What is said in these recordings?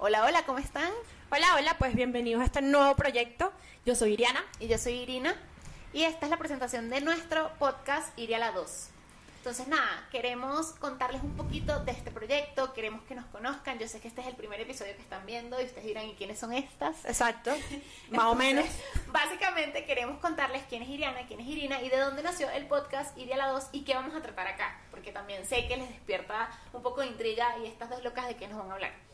Hola, hola, ¿cómo están? Hola, hola, pues bienvenidos a este nuevo proyecto. Yo soy Iriana. Y yo soy Irina. Y esta es la presentación de nuestro podcast Iria la 2. Entonces, nada, queremos contarles un poquito de este proyecto, queremos que nos conozcan. Yo sé que este es el primer episodio que están viendo y ustedes dirán, ¿y quiénes son estas? Exacto, más o menos. Básicamente queremos contarles quién es Iriana, quién es Irina y de dónde nació el podcast Iria la 2 y qué vamos a tratar acá, porque también sé que les despierta un poco de intriga y estas dos locas de qué nos van a hablar.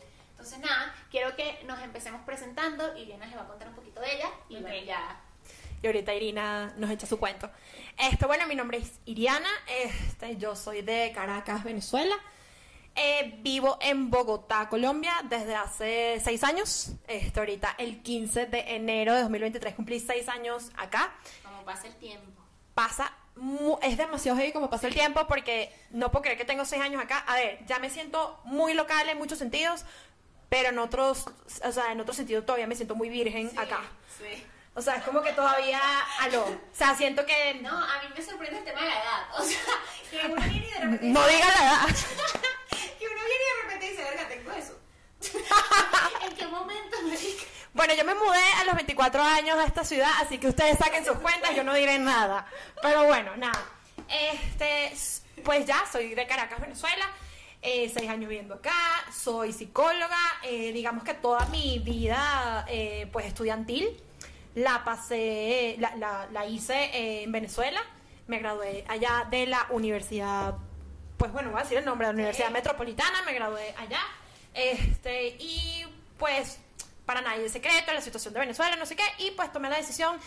Entonces, nada, quiero que nos empecemos presentando. Iriana les va a contar un poquito de ella y bueno, ya y ahorita Irina nos echa su cuento. Este, bueno, mi nombre es Iriana, este, yo soy de Caracas, Venezuela. Eh, vivo en Bogotá, Colombia, desde hace seis años. Este, ahorita, el 15 de enero de 2023, cumplí seis años acá. Como pasa el tiempo. Pasa, es demasiado heavy como pasa el tiempo porque no puedo creer que tengo seis años acá. A ver, ya me siento muy local en muchos sentidos, pero en otros, o sea, en otro sentido todavía me siento muy virgen acá. Sí. O sea, es como que todavía, aló. O sea, siento que... No, a mí me sorprende el tema de la edad. O sea, que uno viene y de repente... No diga la edad. que uno viene y de repente dice, verga, tengo eso. ¿En qué momento, marica? Bueno, yo me mudé a los 24 años a esta ciudad, así que ustedes saquen sus cuentas, yo no diré nada. Pero bueno, nada. Este, pues ya, soy de Caracas, Venezuela. Eh, seis años viviendo acá, soy psicóloga, eh, digamos que toda mi vida eh, pues estudiantil la pasé, la, la, la hice en Venezuela, me gradué allá de la universidad, pues bueno, voy a decir el nombre, de la Universidad Metropolitana, me gradué allá, este, y pues para nadie es secreto la situación de Venezuela, no sé qué, y pues tomé la decisión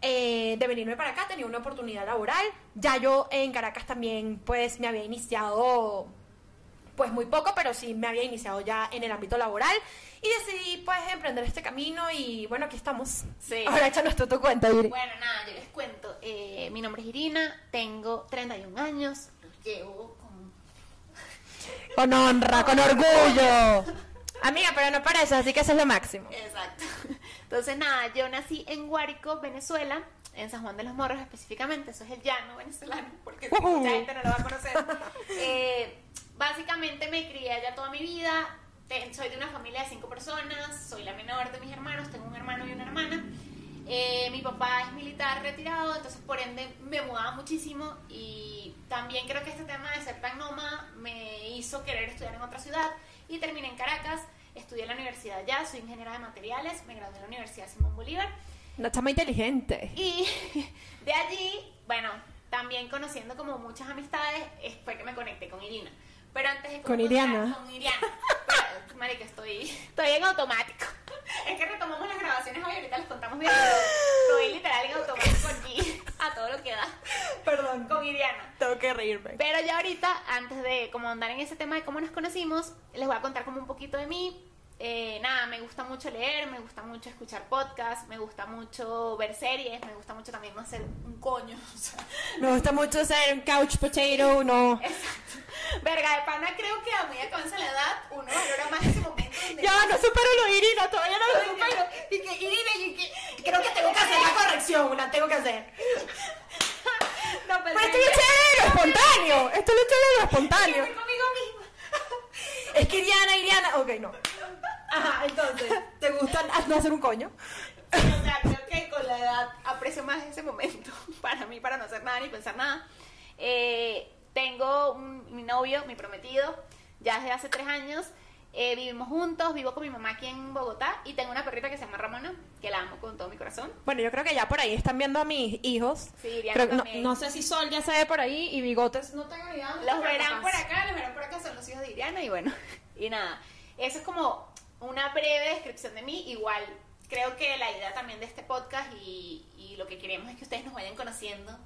eh, de venirme para acá, tenía una oportunidad laboral, ya yo en Caracas también pues me había iniciado pues muy poco, pero sí me había iniciado ya en el ámbito laboral y decidí pues emprender este camino y bueno, aquí estamos. Sí. Ahora échanos tú tu cuenta, Iri. Bueno, nada, yo les cuento. Eh, mi nombre es Irina, tengo 31 años, llevo con... Con honra, con orgullo. Amiga, pero no parece, así que eso es lo máximo. Exacto. Entonces, nada, yo nací en Guárico, Venezuela, en San Juan de los Morros específicamente, eso es el llano venezolano, porque mucha gente no lo va a conocer. Eh, básicamente me crié allá toda mi vida, soy de una familia de cinco personas, soy la menor de mis hermanos, tengo un hermano y una hermana. Eh, mi papá es militar retirado, entonces por ende me mudaba muchísimo y también creo que este tema de ser tan nómada me hizo querer estudiar en otra ciudad y terminé en Caracas, estudié en la universidad allá, soy ingeniera de materiales, me gradué en la Universidad Simón Bolívar No está muy inteligente. y de allí, bueno, también conociendo como muchas amistades, es- fue que me conecté con Irina. Pero antes de Con Iriana. Con Iriana. Pero, marica, estoy, estoy en automático. Es que retomamos las grabaciones hoy, ahorita les contamos bien. pero Estoy literal en automático aquí, a todo lo que da, Perdón, con Iriana. tengo que reírme. Pero ya ahorita, antes de como andar en ese tema de cómo nos conocimos, les voy a contar como un poquito de mí. Eh, nada, me gusta mucho leer, me gusta mucho escuchar podcasts, me gusta mucho ver series, me gusta mucho también no hacer un coño. o sea, Me gusta mucho ser un couch potato, no. exacto. Verga, de pana creo que a medida que avanza la edad, uno valora más ese momento donde... Ya, no supero lo Irina, todavía no lo supero. Y que Irina, y que... Creo que tengo que hacer la corrección, la tengo que hacer. No, pues, Pero esto es lo espontáneo. Esto es lo espontáneo. fui conmigo misma. Es que Iriana, Iriana. Ok, no. Ajá, entonces, ¿te gusta no hacer un coño? O sea, creo que con la edad aprecio más ese momento para mí, para no hacer nada ni pensar nada. Eh, tengo un- mi novio, mi prometido, ya desde hace tres años. Eh, vivimos juntos, vivo con mi mamá aquí en Bogotá y tengo una perrita que se llama Ramona, que la amo con todo mi corazón. Bueno, yo creo que ya por ahí están viendo a mis hijos. Sí, Iriana Creo no, también. no sé si Sol ya se ve por ahí y bigotes. No tengo ni idea. Los verán por acá, los verán por acá, son los hijos de Iriana y bueno, y nada. Eso es como una breve descripción de mí. Igual, creo que la idea también de este podcast y, y lo que queremos es que ustedes nos vayan conociendo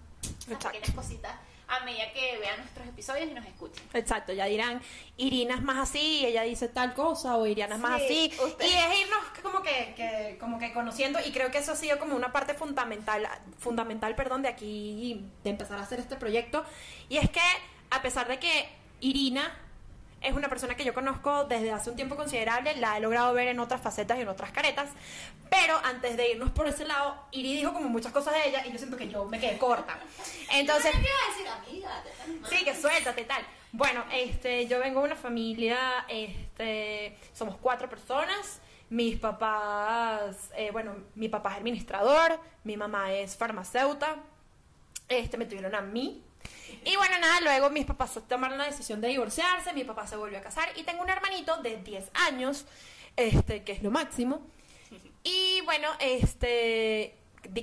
esas pequeñas cositas a medida que vean nuestros episodios y nos escuchen. Exacto, ya dirán, Irina es más así, ella dice tal cosa, o Iriana es más Sí, así. usted- Y es irnos como que, que- como que conociendo, y creo que eso ha sido como una parte fundamental, fundamental, perdón, de aquí, de empezar a hacer este proyecto. Y es que, a pesar de que Irina es una persona que yo conozco desde hace un tiempo considerable, la he logrado ver en otras facetas y en otras caretas, pero antes de irnos por ese lado, Iri dijo como muchas cosas de ella y yo siento que yo me quedé corta. Entonces, ¿Qué iba a decir, amiga? Sí, que suéltate y tal. Bueno, este, yo vengo de una familia, este, somos cuatro personas. Mis papás, eh, bueno, mi papá es administrador, mi mamá es farmacéuta, este, me tuvieron a mí. Y bueno, nada, luego mis papás tomaron la decisión de divorciarse, mi papá se volvió a casar y tengo un hermanito de 10 años, este, que es lo máximo. Y bueno, este,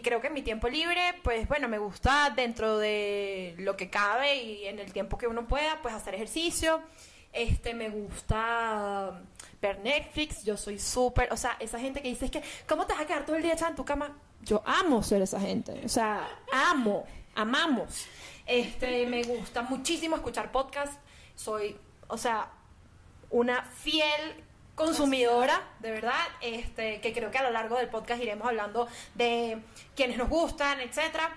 creo que en mi tiempo libre, pues bueno, me gusta dentro de lo que cabe y en el tiempo que uno pueda, pues hacer ejercicio. Este, me gusta ver Netflix, yo soy súper, o sea, esa gente que dice es que, ¿cómo te vas a quedar todo el día echada en tu cama? Yo amo ser esa gente, o sea, amo, amamos. Este, me gusta muchísimo escuchar podcast, soy, o sea, una fiel consumidora, de verdad, este, que creo que a lo largo del podcast iremos hablando de quienes nos gustan, etcétera.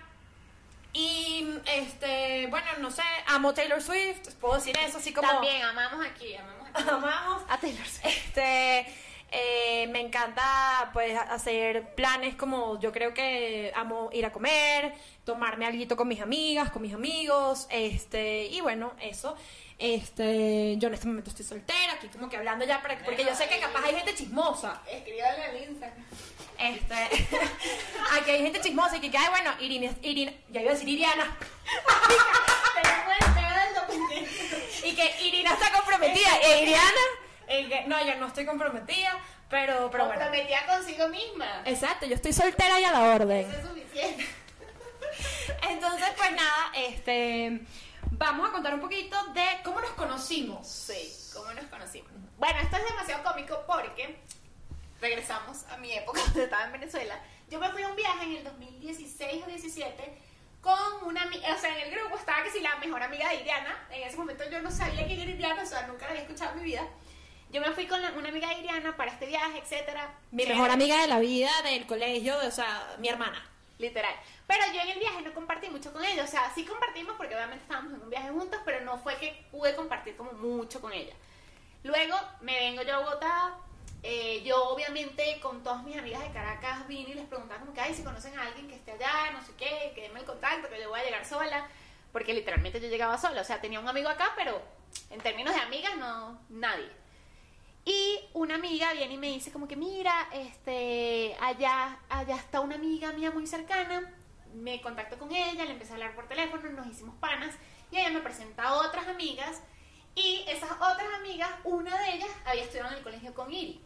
Y este, bueno, no sé, amo Taylor Swift, puedo decir eso así como También amamos aquí, amamos aquí. amamos. A Taylor Swift. Este, eh, me encanta pues hacer planes como yo creo que amo ir a comer, tomarme algo con mis amigas, con mis amigos, este, y bueno, eso. Este, yo en este momento estoy soltera, aquí como que hablando ya para porque yo sé que capaz hay gente chismosa. Escríbale al Instagram. Este, aquí hay gente chismosa y que ay, bueno, Irina, Irina, ya iba a decir Iriana, y que Irina está comprometida, e Iriana, que- no, yo no estoy comprometida, pero, pero bueno. Comprometida consigo misma. Exacto, yo estoy soltera y a la orden. Eso es suficiente. Entonces, pues nada, este vamos a contar un poquito de cómo nos conocimos. Sí, ¿cómo nos conocimos? Bueno, esto es demasiado cómico porque regresamos a mi época donde estaba en Venezuela. Yo me fui a un viaje en el 2016 o 17 con una amiga, o sea, en el grupo estaba que si la mejor amiga de Iriana. En ese momento yo no sabía quién era Iriana, o sea, nunca la había escuchado en mi vida. Yo me fui con la- una amiga de Iriana para este viaje, etcétera. Mi Chévere. mejor amiga de la vida, del colegio, o sea, mi hermana. Literal. Pero yo en el viaje no compartí mucho con ella. O sea, sí compartimos porque obviamente estábamos en un viaje juntos, pero no fue que pude compartir como mucho con ella. Luego me vengo yo a Bogotá. eh, yo obviamente con todas mis amigas de Caracas vine y les preguntaba como que, ay, si conocen a alguien que esté allá, no sé qué, que denme el contacto, que yo voy a llegar sola. Porque literalmente yo llegaba sola. O sea, tenía un amigo acá, pero en términos de amigas, no, nadie. Y una amiga viene y me dice como que mira, este, allá, allá está una amiga mía muy cercana. Me contacto con ella, le empecé a hablar por teléfono, nos hicimos panas y ella me presenta a otras amigas y esas otras amigas, una de ellas había estudiado en el colegio con Iri.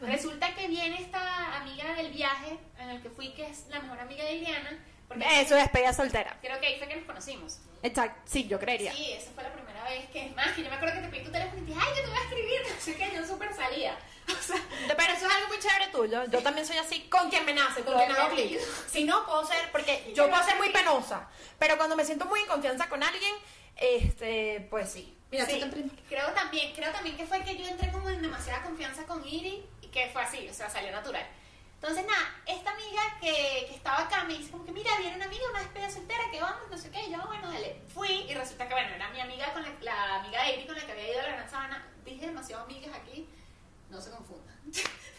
Resulta que viene esta amiga del viaje en el que fui, que es la mejor amiga de Iriana, porque Eso es despedida soltera. creo que ahí fue que nos conocimos. Exacto, sí, yo creería. Sí, esa fue la primera vez que es más, que yo me acuerdo que te pedí tu teléfono y te dije, ay, que te voy a escribir, no sé qué, yo súper salía. O sea, Pero eso es algo muy chévere tuyo. Yo también soy así con quien me nace, con quien hago clic. Si no, puedo ser, porque yo puedo ser muy penosa. Pero cuando me siento muy en confianza con alguien, este, pues sí. Mira, sí, creo también, creo también que fue que yo entré como en demasiada confianza con Iri y que fue así, o sea, salió natural. Entonces, nada, esta amiga que, que estaba acá me dice como que, mira, viene una amiga, una despedida soltera, que vamos, no sé qué, y yo, bueno, dale. Fui y resulta que, bueno, era mi amiga, con la, amiga de Iri con la que había ido a la Gran Sabana. Dije demasiado amigas aquí, no se confundan.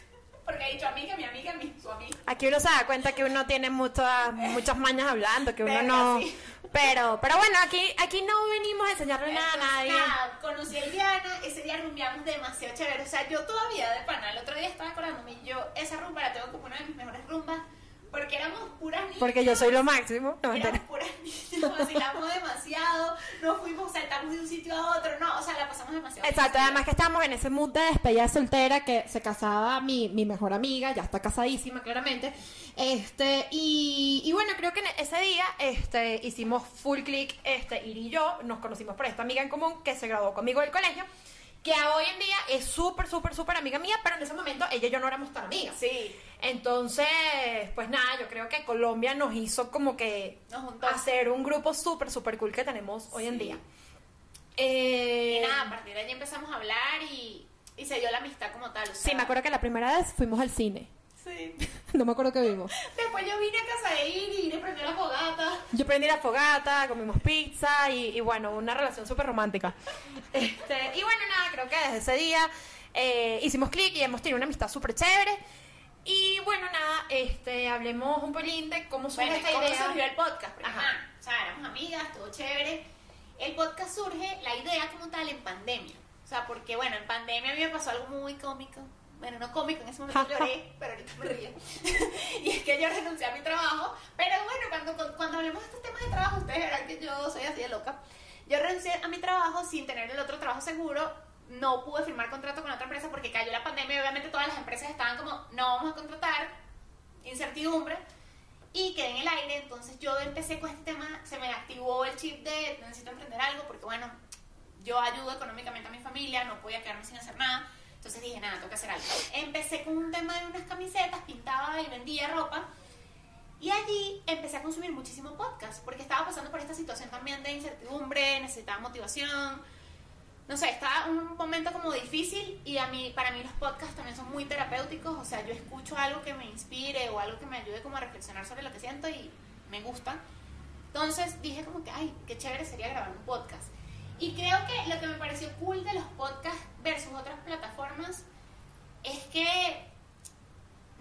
Porque he dicho amiga, mi amiga, mi, su amiga. Aquí uno se da cuenta que uno tiene muchas, muchas mañas hablando, que uno no... sí. Pero, pero bueno, aquí, aquí no venimos a enseñarle nada a nadie. nada, conocí a Iliana, ese día rumbeamos demasiado chévere. O sea, yo todavía de pana, el otro día estaba acordándome, yo esa rumba la tengo como una de mis mejores rumbas, porque éramos puras niñas. Porque yo soy lo máximo. No. Éramos puras niñas, vacilamos demasiado, nos fuimos, saltamos de un sitio a otro, no, o sea, la pasamos demasiado. Exacto, bien. además que estábamos en ese mood de despedida soltera que se casaba mi, mi mejor amiga, ya está casadísima claramente. Este, y, y bueno, creo que en ese día este, hicimos full click, este, Iri y yo, nos conocimos por esta amiga en común que se graduó conmigo del colegio, que hoy en día es súper, súper, súper amiga mía, pero en ese momento ella y yo no éramos tan amigas. Sí, Entonces, pues nada, yo creo que Colombia nos hizo como que nos juntó. hacer un grupo súper, súper cool que tenemos hoy en día. Eh, Y nada, a partir de allí empezamos a hablar y, y se dio la amistad como tal. o Sí, me acuerdo que la primera vez fuimos al cine. Sí. No me acuerdo qué vimos. Después yo vine a casa de Iri y le prendió la fogata. Yo prendí la fogata, comimos pizza y, y bueno, una relación súper romántica. Este, y bueno, nada, creo que desde ese día eh, hicimos clic y hemos tenido una amistad súper chévere. Y bueno, nada, este, hablemos un pelín de cómo surge Bueno, esta ¿cómo idea. surgió el podcast? Porque, Ajá. ajá, o sea, éramos amigas, todo chévere. El podcast surge, la idea como tal, en pandemia. O sea, porque bueno, en pandemia a mí me pasó algo muy cómico. Bueno, no cómico, en ese momento lloré, pero ahorita me río. y es que yo renuncié a mi trabajo. Pero bueno, cuando, cuando hablemos de estos temas de trabajo, ustedes verán que yo soy así de loca. Yo renuncié a mi trabajo sin tener el otro trabajo seguro. No pude firmar contrato con otra empresa porque cayó la pandemia y obviamente todas las empresas estaban como, no vamos a contratar, incertidumbre y quedé en el aire. Entonces yo empecé con este tema, se me activó el chip de necesito emprender algo porque, bueno, yo ayudo económicamente a mi familia, no podía quedarme sin hacer nada. Entonces dije, nada, tengo que hacer algo. Empecé con un tema de unas camisetas, pintaba y vendía ropa. Y allí empecé a consumir muchísimo podcast, porque estaba pasando por esta situación también de incertidumbre, necesitaba motivación, no sé, está un momento como difícil y a mí, para mí los podcasts también son muy terapéuticos, o sea, yo escucho algo que me inspire o algo que me ayude como a reflexionar sobre lo que siento y me gusta. Entonces dije como que, ay, qué chévere sería grabar un podcast. Y creo que lo que me pareció cool de los podcasts versus otras plataformas es que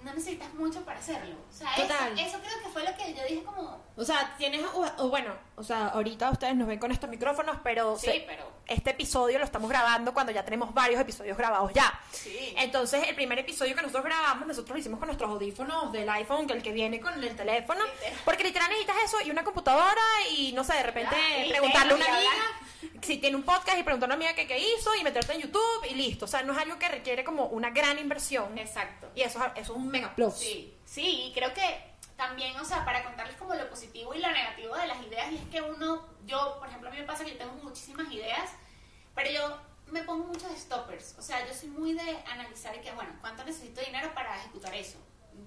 no necesitas mucho para hacerlo. O sea, Eso, eso, creo que fue lo que yo dije como... O sea, tienes, bueno, o sea, ahorita ustedes nos ven con estos micrófonos, pero, sí, pero... este episodio lo estamos grabando cuando ya tenemos varios episodios grabados ya. Sí. Entonces, el primer episodio que nosotros grabamos, nosotros lo hicimos con nuestros audífonos del iPhone, que el que viene con el teléfono, porque literal necesitas eso y una computadora y no sé, de repente preguntarle a una amiga si tiene un podcast y preguntarle a una amiga qué, hizo y meterte en YouTube y listo. O sea, no es algo que requiere como una gran inversión. Exacto. Y eso, eso es un mega plus. Sí, sí, y creo que también, o sea, para contarles como lo positivo y lo negativo de las ideas, y es que uno, yo, por ejemplo, a mí me pasa que yo tengo muchísimas ideas, pero yo me pongo muchos stoppers. O sea, yo soy muy de analizar y que, bueno, ¿cuánto necesito dinero para ejecutar eso?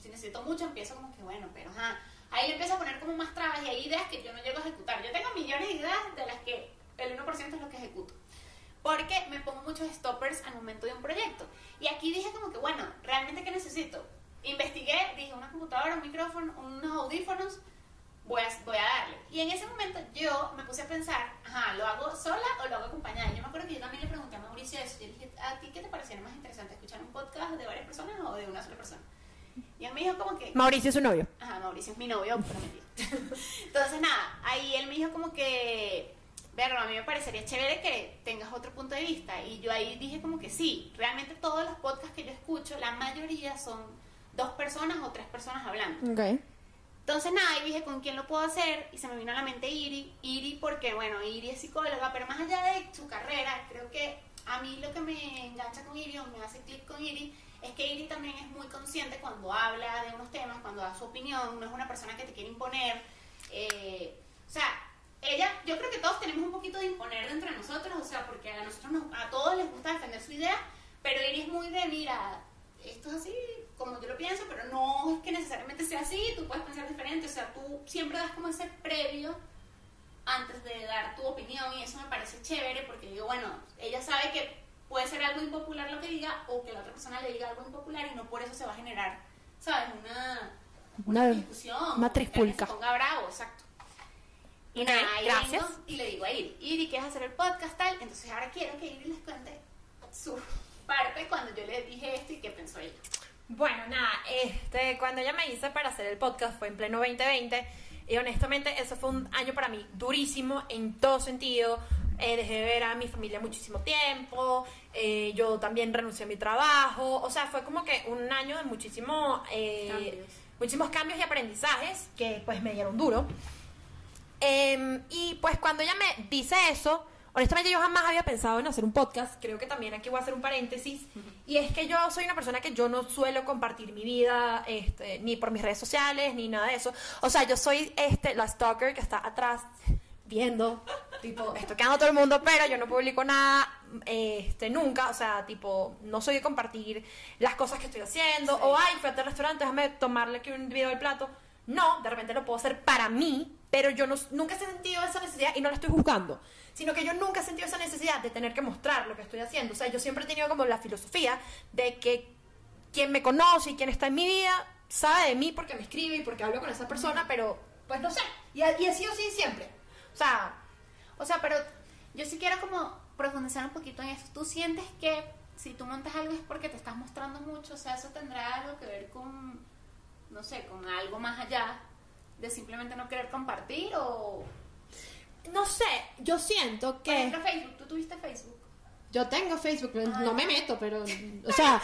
Si necesito mucho, empiezo como que, bueno, pero ajá. Ahí le empiezo a poner como más trabas y hay ideas que yo no llego a ejecutar. Yo tengo millones de ideas de las que el 1% es lo que ejecuto. Porque me pongo muchos stoppers al momento de un proyecto. Y aquí dije como que, bueno, ¿realmente qué necesito? Investigué, dije una computadora, un micrófono, unos audífonos, voy a, voy a darle. Y en ese momento yo me puse a pensar, ajá, ¿lo hago sola o lo hago acompañada? Yo me acuerdo que yo también le pregunté a Mauricio eso. Yo le dije, ¿a ti qué te parecería más interesante, escuchar un podcast de varias personas o de una sola persona? Y él me dijo como que... Mauricio es su novio. Ajá, Mauricio es mi novio, Entonces, nada, ahí él me dijo como que pero a mí me parecería chévere que tengas otro punto de vista. Y yo ahí dije como que sí, realmente todos los podcasts que yo escucho, la mayoría son dos personas o tres personas hablando. Okay. Entonces nada, y dije con quién lo puedo hacer y se me vino a la mente Iri. Iri porque, bueno, Iri es psicóloga, pero más allá de su carrera, creo que a mí lo que me engancha con Iri o me hace clic con Iri es que Iri también es muy consciente cuando habla de unos temas, cuando da su opinión, no es una persona que te quiere imponer. Eh, o sea, ella, yo creo que todos tenemos un poquito de imponer entre nosotros, o sea, porque a nosotros a todos les gusta defender su idea, pero Iri es muy de, mira, esto es así, como yo lo pienso, pero no es que necesariamente sea así, tú puedes pensar diferente, o sea, tú siempre das como ese previo antes de dar tu opinión y eso me parece chévere porque digo, bueno, ella sabe que puede ser algo impopular lo que diga o que la otra persona le diga algo impopular y no por eso se va a generar, ¿sabes? Una, una, discusión. Una trispulca. Que se ponga bravo, exacto. Y nada, gracias. y le digo a Iri, Iri, ¿quieres hacer el podcast tal? Entonces ahora quiero que Iri les cuente su parte cuando yo le dije esto y qué pensó ella. Bueno, nada, este, cuando ella me hice para hacer el podcast fue en pleno 2020 y honestamente eso fue un año para mí durísimo en todo sentido. Eh, dejé de ver a mi familia muchísimo tiempo, eh, yo también renuncié a mi trabajo, o sea, fue como que un año de muchísimo, eh, cambios. muchísimos cambios y aprendizajes que pues me dieron duro. Em, y pues cuando ella me dice eso, honestamente yo jamás había pensado en hacer un podcast, creo que también aquí voy a hacer un paréntesis, y es que yo soy una persona que yo no suelo compartir mi vida, este, ni por mis redes sociales, ni nada de eso. O sea, yo soy este, la stalker que está atrás viendo, tipo, esto quedando todo el mundo, pero yo no publico nada, este, nunca, o sea, tipo, no soy de compartir las cosas que estoy haciendo, o ay, fui a este restaurante, déjame tomarle aquí un video del plato. No, de repente lo puedo hacer para mí, pero yo no, nunca he sentido esa necesidad y no la estoy juzgando, sino que yo nunca he sentido esa necesidad de tener que mostrar lo que estoy haciendo. O sea, yo siempre he tenido como la filosofía de que quien me conoce y quien está en mi vida sabe de mí porque me escribe y porque hablo con esa persona, pero pues no sé. Y, y ha sido así siempre. O sea, o sea, pero yo sí quiero como profundizar un poquito en eso. ¿Tú sientes que si tú montas algo es porque te estás mostrando mucho? O sea, eso tendrá algo que ver con, no sé, con algo más allá de simplemente no querer compartir o... no sé, yo siento Por que ejemplo, Facebook, ¿tú tuviste Facebook? yo tengo Facebook, pero no me meto, pero, o sea,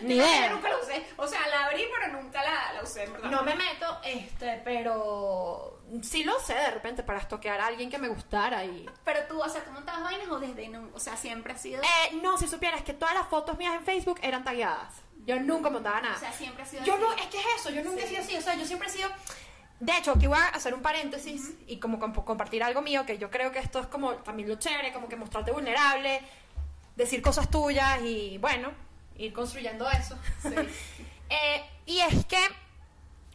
ni Yo idea. nunca la usé. O sea, la abrí, pero nunca la, la usé, verdad. No me meto, este, pero sí lo sé de repente para estoquear a alguien que me gustara y... Pero tú, o sea, ¿tú montabas vainas o desde no, o sea, siempre ha sido... Eh, no, si supieras que todas las fotos mías en Facebook eran tagueadas. Yo nunca montaba nada. o sea, siempre ha sido Yo así. no, es que es eso, yo nunca he sido así, o sea, yo siempre he sido... De hecho, aquí voy a hacer un paréntesis y como comp- compartir algo mío, que yo creo que esto es como también lo chévere, como que mostrarte vulnerable, decir cosas tuyas y bueno, ir construyendo eso. Eh, y es que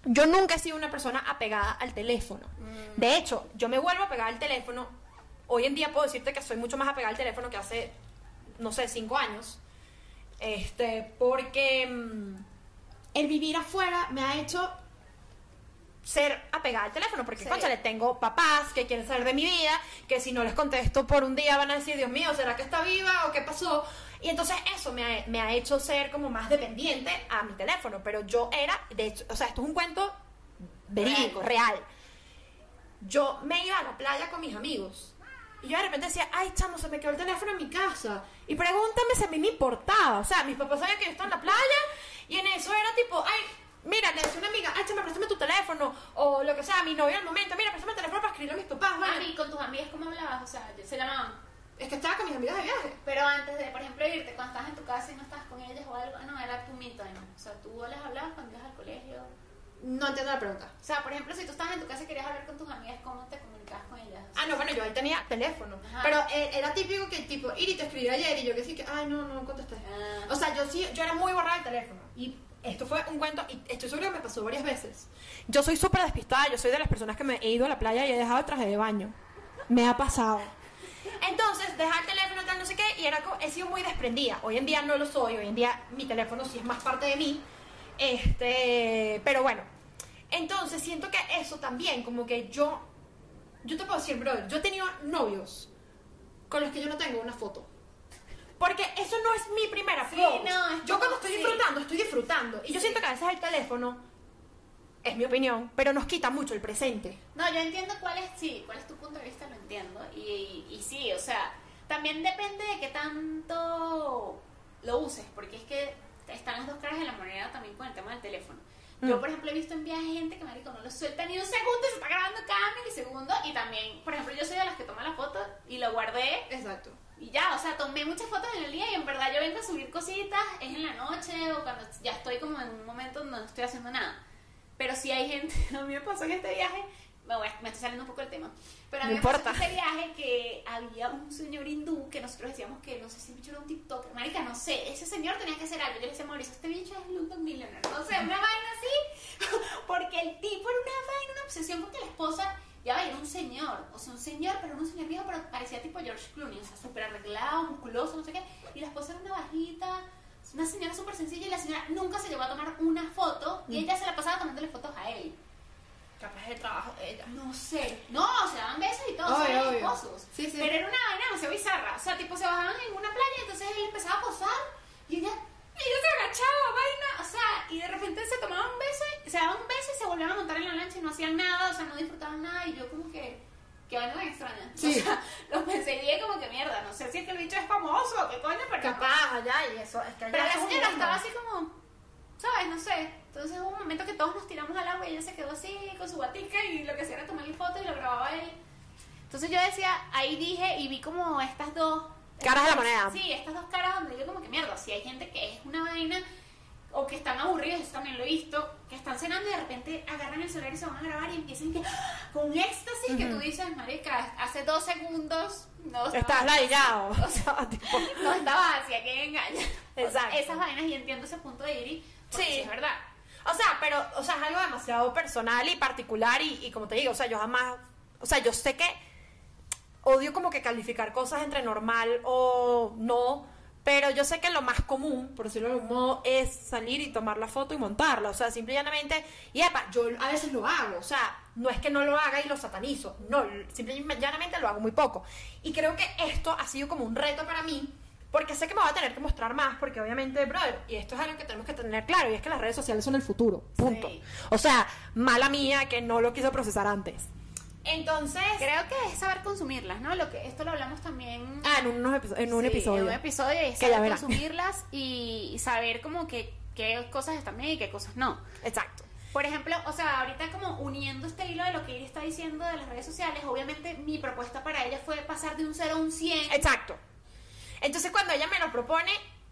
yo nunca he sido una persona apegada al teléfono. De hecho, yo me vuelvo a pegar al teléfono. Hoy en día puedo decirte que soy mucho más apegada al teléfono que hace, no sé, cinco años. Este, porque mm, el vivir afuera me ha hecho ser apegada al teléfono, porque Sí. concha, le tengo papás que quieren saber de mi vida, que si no les contesto por un día van a decir, Dios mío, ¿será que está viva o qué pasó? Y entonces eso me ha, me ha hecho ser como más dependiente a mi teléfono, pero yo era, de hecho, o sea, esto es un cuento verídico, real. Yo me iba a la playa con mis amigos. Y yo de repente decía, ay, chamo, se me quedó el teléfono en mi casa. Y pregúntame si a mí me importaba. O sea, mis papás sabían que yo estaba en la playa y en eso era tipo, ay, mira, le decía una amiga, ay, chamo, préstame tu teléfono. O lo que sea, mi novio al momento, mira, préstame el teléfono para escribirle a mis papás. Bueno, Mami, con tus amigas, ¿cómo hablabas? O sea, se llamaban. es que estaba con mis amigas de viaje. Pero antes de, por ejemplo, irte, cuando estabas en tu casa y no estabas con ellas o algo, no, era tu me time. O sea, tú les hablabas cuando ibas al colegio. No entiendo la pregunta. O sea, por ejemplo, si tú estabas en tu casa y querías hablar con tus amigas, ¿cómo te comunicabas con ellas? O sea, Ah, no, bueno, yo ahí tenía teléfono. Ajá. Pero eh, era típico que, tipo, Iri, te escribí ayer y yo que sí que, ay, no, no contesté. Ah. O sea, yo sí, yo era muy borrada del teléfono. Y esto fue un cuento, y estoy segura que me pasó varias veces. Yo soy súper despistada, yo soy de las personas que me he ido a la playa y he dejado traje de baño. Me ha pasado. Entonces, dejar el teléfono, tal, no sé qué, y era he sido muy desprendida. Hoy en día no lo soy, hoy en día mi teléfono sí es más parte de mí. Este, pero bueno. Entonces, siento que eso también, como que yo, yo te puedo decir, bro, yo he tenido novios con los que yo no tengo una foto. Porque eso no es mi primera Sí, no, es yo cuando estoy sí. disfrutando, estoy disfrutando. Y yo Sí. siento que a veces el teléfono, es mi opinión, pero nos quita mucho el presente. No, yo entiendo cuál es, sí, cuál es tu punto de vista, lo entiendo. Y, y, y sí, o sea, también depende de qué tanto lo uses, porque es que están las dos caras de la moneda también con el tema del teléfono. Yo, Mm. por ejemplo, he visto en viajes gente que, marico, no lo suelta ni un segundo y se está grabando cada milisegundo. Y también, por ejemplo, yo soy de las que toma la foto y lo guardé Exacto. Y ya, o sea, tomé muchas fotos en el día y en verdad yo vengo a subir cositas, es en la noche o cuando ya estoy como en un momento donde no estoy haciendo nada. Pero si hay gente, a mí me pasó en este viaje, a- me estoy saliendo un poco del tema, pero a mí No me pasó en este viaje que había un señor hindú que nosotros decíamos que no sé si el bicho era un TikTok, marica, no sé, ese señor tenía que hacer algo. Yo le decía Mauricio, este bicho es Slumdog Millionaire, no sé, una vaina así, porque el tipo era una vaina, una obsesión porque la esposa ya va, era un señor, o sea, un señor, pero no un señor viejo, pero parecía tipo George Clooney, o sea, súper arreglado, musculoso, no sé qué, y la esposa era una bajita, una señora súper sencilla, y la señora nunca se llevó a tomar una foto, y ella se la pasaba tomándole fotos a él. Capaz el trabajo de ella. No sé. No, se daban besos y todo, Obvio, se eran esposos. Sí, sí. Pero era una vaina demasiado bizarra. O sea, tipo, se bajaban en una playa, entonces él empezaba a posar y ella, y ella se agachaba, vaina. O sea, y de repente se tomaban un beso, y- se daban un beso y se volvían a montar en la lancha y no hacían nada, o sea, no disfrutaban nada. Y yo, como que, qué vaina tan extraña. Sí. O sea, lo dije, como que mierda, no sé si es que el bicho es famoso qué coño, pero. Capaz, allá, y eso. Es que allá Pero la señora estaba así como, ¿sabes? No sé. Entonces hubo un momento que todos nos tiramos al agua y ella se quedó así con su batica y lo que hacía era tomarle foto y lo grababa él. Entonces yo decía, ahí dije y vi como estas dos... Caras de la moneda. Sí, estas dos caras donde yo como que mierda, si hay gente que es una vaina o que están aburridos, eso también lo he visto, que están cenando y de repente agarran el celular y se van a grabar y empiezan que, ¡ah! con éxtasis que tú dices, marica, hace dos segundos no Estás ladillado. O sea, tipo. no estaba hacia que engaña. Exacto. esas vainas y entiendo ese punto de Iri. porque Sí. sí, es verdad. O sea, pero, o sea, es algo demasiado personal y particular y, y como te digo, o sea, yo jamás, o sea, yo sé que odio como que calificar cosas entre normal o no, pero yo sé que lo más común, por decirlo de algún modo, es salir y tomar la foto y montarla, o sea, simple y llanamente, y epa, yo a veces lo hago, o sea, no es que no lo haga y lo satanizo, no, simple y llanamente lo hago muy poco. Y creo que esto ha sido como un reto para mí, porque sé que me voy a tener que mostrar más, porque obviamente, brother, y esto es algo que tenemos que tener claro, y es que las redes sociales son el futuro, punto. Sí. O sea, mala mía que no lo quise procesar antes. Entonces, Creo que es saber consumirlas, ¿no? Lo que esto lo hablamos también ah, en, unos episo- en un Sí, episodio. En un episodio es Que saber consumirlas y saber como que qué cosas están bien y qué cosas no. Exacto. Por ejemplo, o sea, ahorita como uniendo este hilo de lo que ella está diciendo de las redes sociales, obviamente mi propuesta para ella fue pasar de un 0 a un 100. Exacto. Entonces cuando ella me lo propone,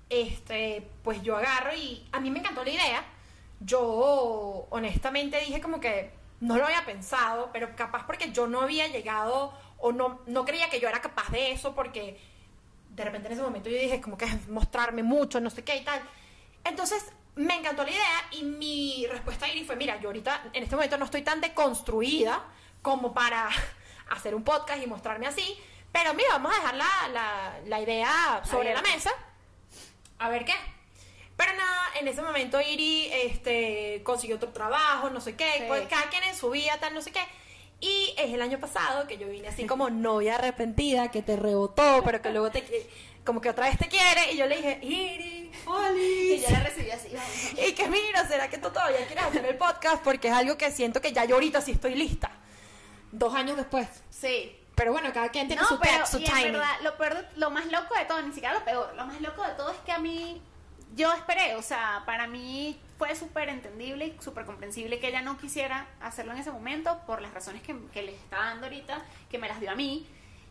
este, pues yo agarro y a mí me encantó la idea. Yo honestamente dije como que no lo había pensado, pero capaz porque yo no había llegado o no, no creía que yo era capaz de eso porque de repente en ese momento yo dije como que mostrarme mucho, no sé qué y tal. Entonces me encantó la idea y mi respuesta a Iri fue, mira, yo ahorita en este momento no estoy tan deconstruida como para hacer un podcast y mostrarme así, pero mira, vamos a dejar la, la- la idea sobre la mesa, a ver qué. Pero nada, en ese momento Iri este, consiguió otro trabajo, no sé qué, Sí. pues, cada quien en su vida, tal, no sé qué. Y es el año pasado que yo vine así como novia arrepentida, que te rebotó, pero que luego te como que otra vez te quiere. Y yo le dije, Iri, Oli. Y yo la recibí así. vamos. Y que mira, ¿será que tú todavía quieres hacer el podcast? Porque es algo que siento que ya yo ahorita sí estoy lista. Dos años después. Sí. Pero bueno, cada quien tiene No, su, pero su y en timing. verdad, lo, peor lo más loco de todo, ni siquiera lo peor, lo más loco de todo es que a mí, yo esperé, o sea, para mí fue súper entendible y súper comprensible que ella no quisiera hacerlo en ese momento por las razones que, les está dando ahorita, que me las dio a mí.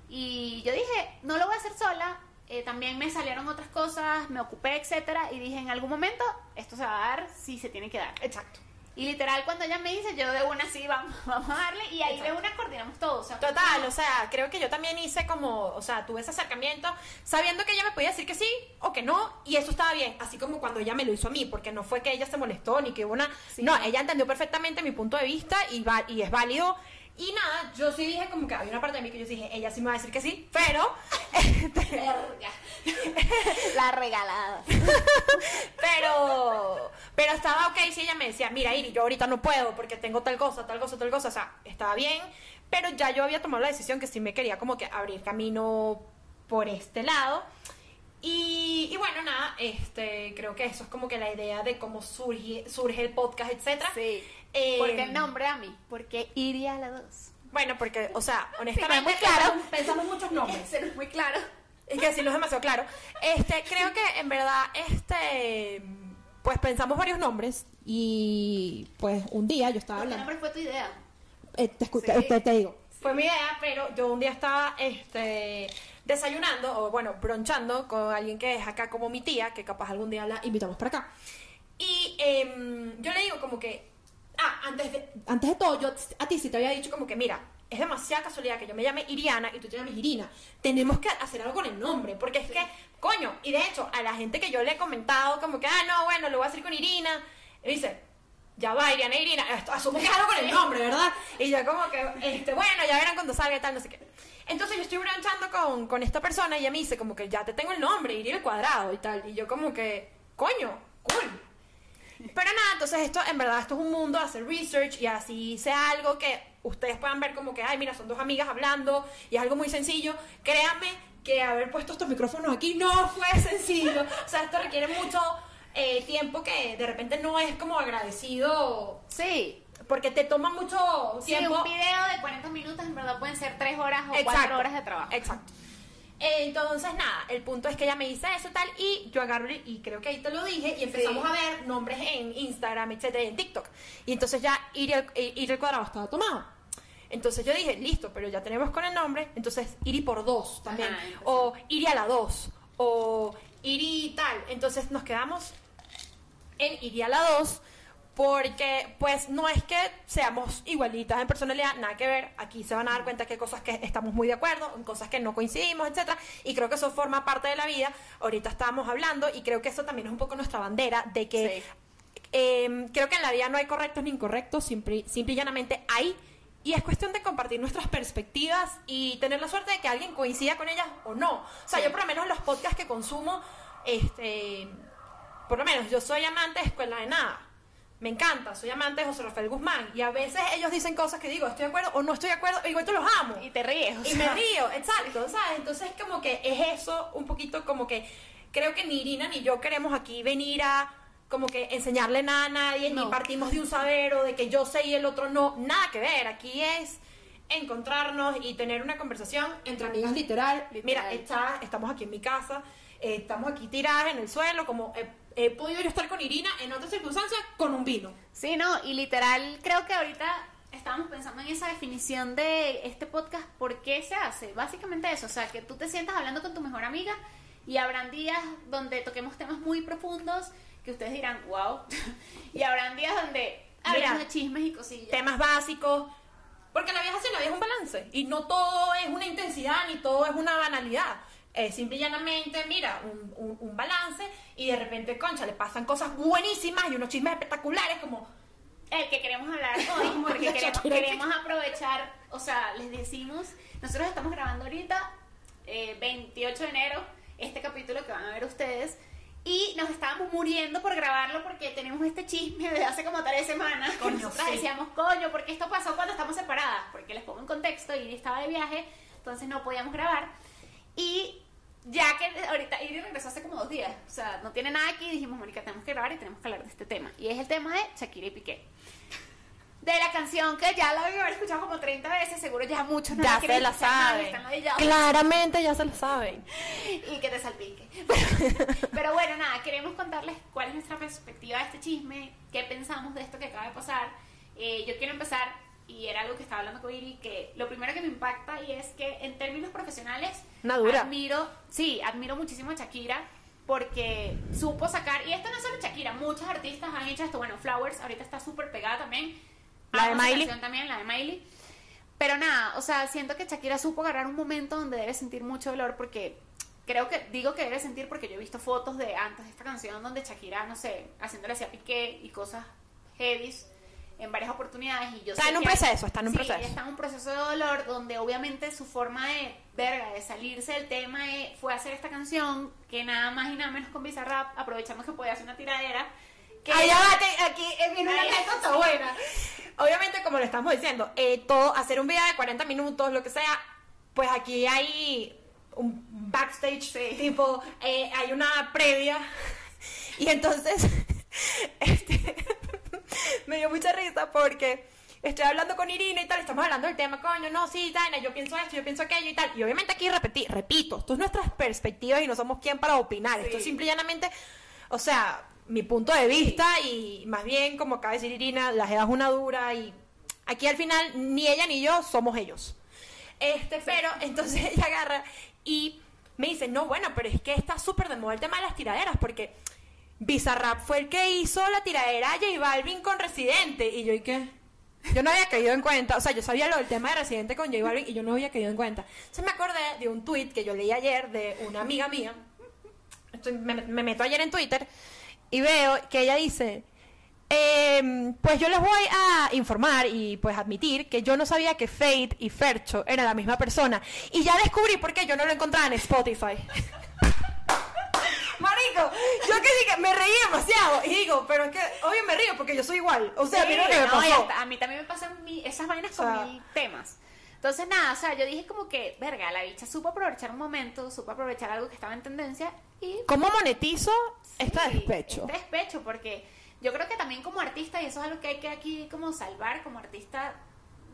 Y yo dije, no lo voy a hacer sola, eh, también me salieron otras cosas, me ocupé, etcétera, y dije, en algún momento esto se va a dar si se tiene que dar. Exacto. Y literal, cuando ella me dice, yo de una sí, vamos, vamos a darle, y ahí de Exacto. una coordinamos todo. O sea, Total, o sea, creo que yo también hice como, o sea, tuve ese acercamiento sabiendo que ella me podía decir que sí o que no, y eso estaba bien, así como cuando ella me lo hizo a mí, porque no fue que ella se molestó ni que hubo una... Sí. No, ella entendió perfectamente mi punto de vista y, va- y es válido. Y nada, yo sí dije como que había una parte de mí que yo dije, ella sí me va a decir que sí, pero... este, La regalada. pero pero estaba ok si ella me decía, mira Iri, yo ahorita no puedo porque tengo tal cosa, tal cosa, tal cosa, o sea, estaba bien, pero ya yo había tomado la decisión que sí me quería como que abrir camino por este lado. Y, y bueno, nada, este, creo que eso es como que la idea de cómo surge, surge el podcast, etcétera. Sí. Eh, ¿Por qué el nombre a mí? Porque iría a la dos. Bueno, porque, o sea, honestamente, muy claro. pensamos, pensamos muchos nombres. Es muy claro. Es que sí, no es demasiado claro. Este, creo que en verdad, este, pues pensamos varios nombres y pues un día yo estaba ¿Qué hablando. nombre fue tu idea? Eh, te, escu- Sí. te- te digo. Fue mi idea, pero yo un día estaba este, desayunando, o bueno, bronchando con alguien que es acá como mi tía, que capaz algún día la invitamos para acá. Y em, yo le digo como que, ah, antes de, antes de todo, yo a ti sí te había dicho como que, mira, es demasiada casualidad que yo me llame Iriana y tú te llames Irina. Tenemos que hacer algo con el nombre, porque es que, coño, y de hecho, a la gente que yo le he comentado como que, ah, no, bueno, lo voy a hacer con Irina, dice, ya va, Iriana, Irina, asumo que es algo con el nombre, ¿verdad? Y yo como que, este, bueno, ya verán cuando salga y tal, no sé qué. Entonces yo estoy branchando con, con esta persona y ella me dice como que ya te tengo el nombre, al cuadrado y tal. Y yo como que, coño, cool. Pero nada, entonces esto, en verdad, esto es un mundo hacer research y así sea algo que ustedes puedan ver como que, ay, mira, son dos amigas hablando y es algo muy sencillo. Créanme que haber puesto estos micrófonos aquí no fue sencillo. O sea, esto requiere mucho eh, tiempo que de repente no es como agradecido Sí. Porque te toma mucho Sí, tiempo. un video de 40 minutos en verdad pueden ser 3 horas o 4 Exacto, horas de trabajo. Exacto. Entonces, nada, el punto es que ella me dice eso tal y yo agarro y creo que ahí te lo dije y empezamos Sí. a ver nombres en Instagram, etcétera, y en TikTok. Y entonces ya ir al, ir al cuadrado estaba tomado. Entonces yo dije, listo, pero ya tenemos con el nombre, entonces Iri por dos también. Ajá, o Iri a la dos. O Iri tal. Entonces nos quedamos en Iri a la dos. Porque, pues, no es que seamos igualitas en personalidad, nada que ver. Aquí se van a dar cuenta que hay cosas que estamos muy de acuerdo, en cosas que no coincidimos, etcétera. Y creo que eso forma parte de la vida. Ahorita estábamos hablando y creo que eso también es un poco nuestra bandera de que Sí. eh, creo que en la vida no hay correctos ni incorrectos, simple, simple y llanamente hay. Y es cuestión de compartir nuestras perspectivas y tener la suerte de que alguien coincida con ellas o no. O sea, Sí. yo por lo menos los podcasts que consumo, este, por lo menos yo soy amante de Escuela de Nada. Me encanta, soy amante de José Rafael Guzmán. Y a veces ellos dicen cosas que digo, estoy de acuerdo o no estoy de acuerdo, e igual tú los amo. Y te ríes. o Y me río, exacto, ¿sabes? Entonces como que es eso, un poquito como que creo que ni Irina ni yo queremos aquí venir a como que enseñarle nada a nadie, No. ni partimos de un saber o de que yo sé y el otro no, nada que ver, aquí es encontrarnos y tener una conversación entre amigas literal. Literal. Mira, está- estamos aquí en mi casa, eh, estamos aquí tiradas en el suelo, como he, he podido yo estar con Irina en otras circunstancias con un vino. Sí, no, y literal creo que ahorita estábamos pensando en esa definición de este podcast, ¿por qué se hace? Básicamente eso, o sea, que tú te sientas hablando con tu mejor amiga y habrán días donde toquemos temas muy profundos que ustedes dirán, wow, y habrán días donde hablamos de chismes y cosillas. Temas básicos. Porque la vida es así, la vida es un balance. Y no todo es una intensidad ni todo es una banalidad. Es simple y llanamente, mira, un, un- un balance y de repente, concha, le pasan cosas buenísimas y unos chismes espectaculares como... el que queremos hablar hoy, porque queremos, queremos aprovechar, o sea, les decimos, nosotros estamos grabando ahorita, eh, 28 de enero, este capítulo que van a ver ustedes, y nos estábamos muriendo por grabarlo porque tenemos este chisme de hace como tres semanas. Coño, sí. decíamos, coño, porque esto pasó cuando estamos separadas, porque les pongo en contexto, Iri estaba de viaje, entonces no podíamos grabar, y ya que ahorita Iri regresó hace como dos días, o sea, no tiene nada aquí, dijimos, Mónica, tenemos que grabar y tenemos que hablar de este tema. Y es el tema de Shakira y Piqué. De la canción que ya la deben haber escuchado como 30 veces, seguro ya muchos no ya se la escuchar más, saben. Claramente ya se lo saben. Y que te salpique. Pero nada, queremos contarles cuál es nuestra perspectiva de este chisme, qué pensamos de esto que acaba de pasar. Eh, yo quiero empezar, y era algo que estaba hablando con Iri, que lo primero que me impacta y es que en términos profesionales, Una dura. admiro, sí, admiro muchísimo a Shakira porque supo sacar, y esto no es solo Shakira, muchos artistas han hecho esto, bueno, Flowers ahorita está súper pegada también. La de Miley. también, la de Miley. Pero nada, o sea, siento que Shakira supo agarrar un momento donde debe sentir mucho dolor porque creo que, digo que debe sentir porque yo he visto fotos de antes de esta canción donde Shakira, no sé, haciéndole así a Piqué y cosas heavies en varias oportunidades y yo Está sé en un que hay- proceso, está en un Sí, proceso. está en un proceso de dolor donde obviamente su forma de verga, de salirse del tema fue hacer esta canción que nada más y nada menos con Bizarrap, aprovechando que podía hacer una tiradera. Que Allá va, aquí eh, viene una anécdota buena. Obviamente, como le estamos diciendo, eh, todo, hacer un video de 40 minutos, lo que sea, pues aquí hay un backstage, tipo, eh, hay una previa. Y entonces, este, me dio mucha risa porque estoy hablando con Irina y tal, estamos hablando del tema, coño, no, sí, Taina, yo pienso esto, yo pienso aquello y tal. Y obviamente aquí repetí, repito, esto es nuestras perspectivas y no somos quien para opinar. Esto Sí. simple y llanamente, o sea, mi punto de vista y más bien, como acaba de decir Irina, la jeva es una dura y aquí al final ni ella ni yo somos ellos. Este, pero entonces ella agarra y me dice, no, bueno, pero es que está súper de moda el tema de las tiraderas porque Bizarrap fue el que hizo la tiradera a J Balvin con Residente y yo, ¿y qué? Yo no había caído en cuenta, o sea, yo sabía lo del tema de Residente con J Balvin y yo no había caído en cuenta. Entonces me acordé de un tweet que yo leí ayer de una amiga mía. Me, me meto ayer en Twitter y veo que ella dice, em, pues yo les voy a informar y pues admitir que yo no sabía que Fate y Fercho eran la misma persona y ya descubrí por qué yo no lo encontraba en Spotify. Marico, yo que dije, me reí demasiado y digo, pero es que obvio me río porque yo soy igual. O sea, Sí, mira lo que me no, pasó. a mí también me pasan mi- esas vainas O sea- con mil temas. Entonces, nada, o sea, yo dije como que, verga, la bicha supo aprovechar un momento, supo aprovechar algo que estaba en tendencia y... ¿Cómo monetizo este Sí, despecho? Este despecho, porque yo creo que también como artista, y eso es algo que hay que aquí como salvar, como artista,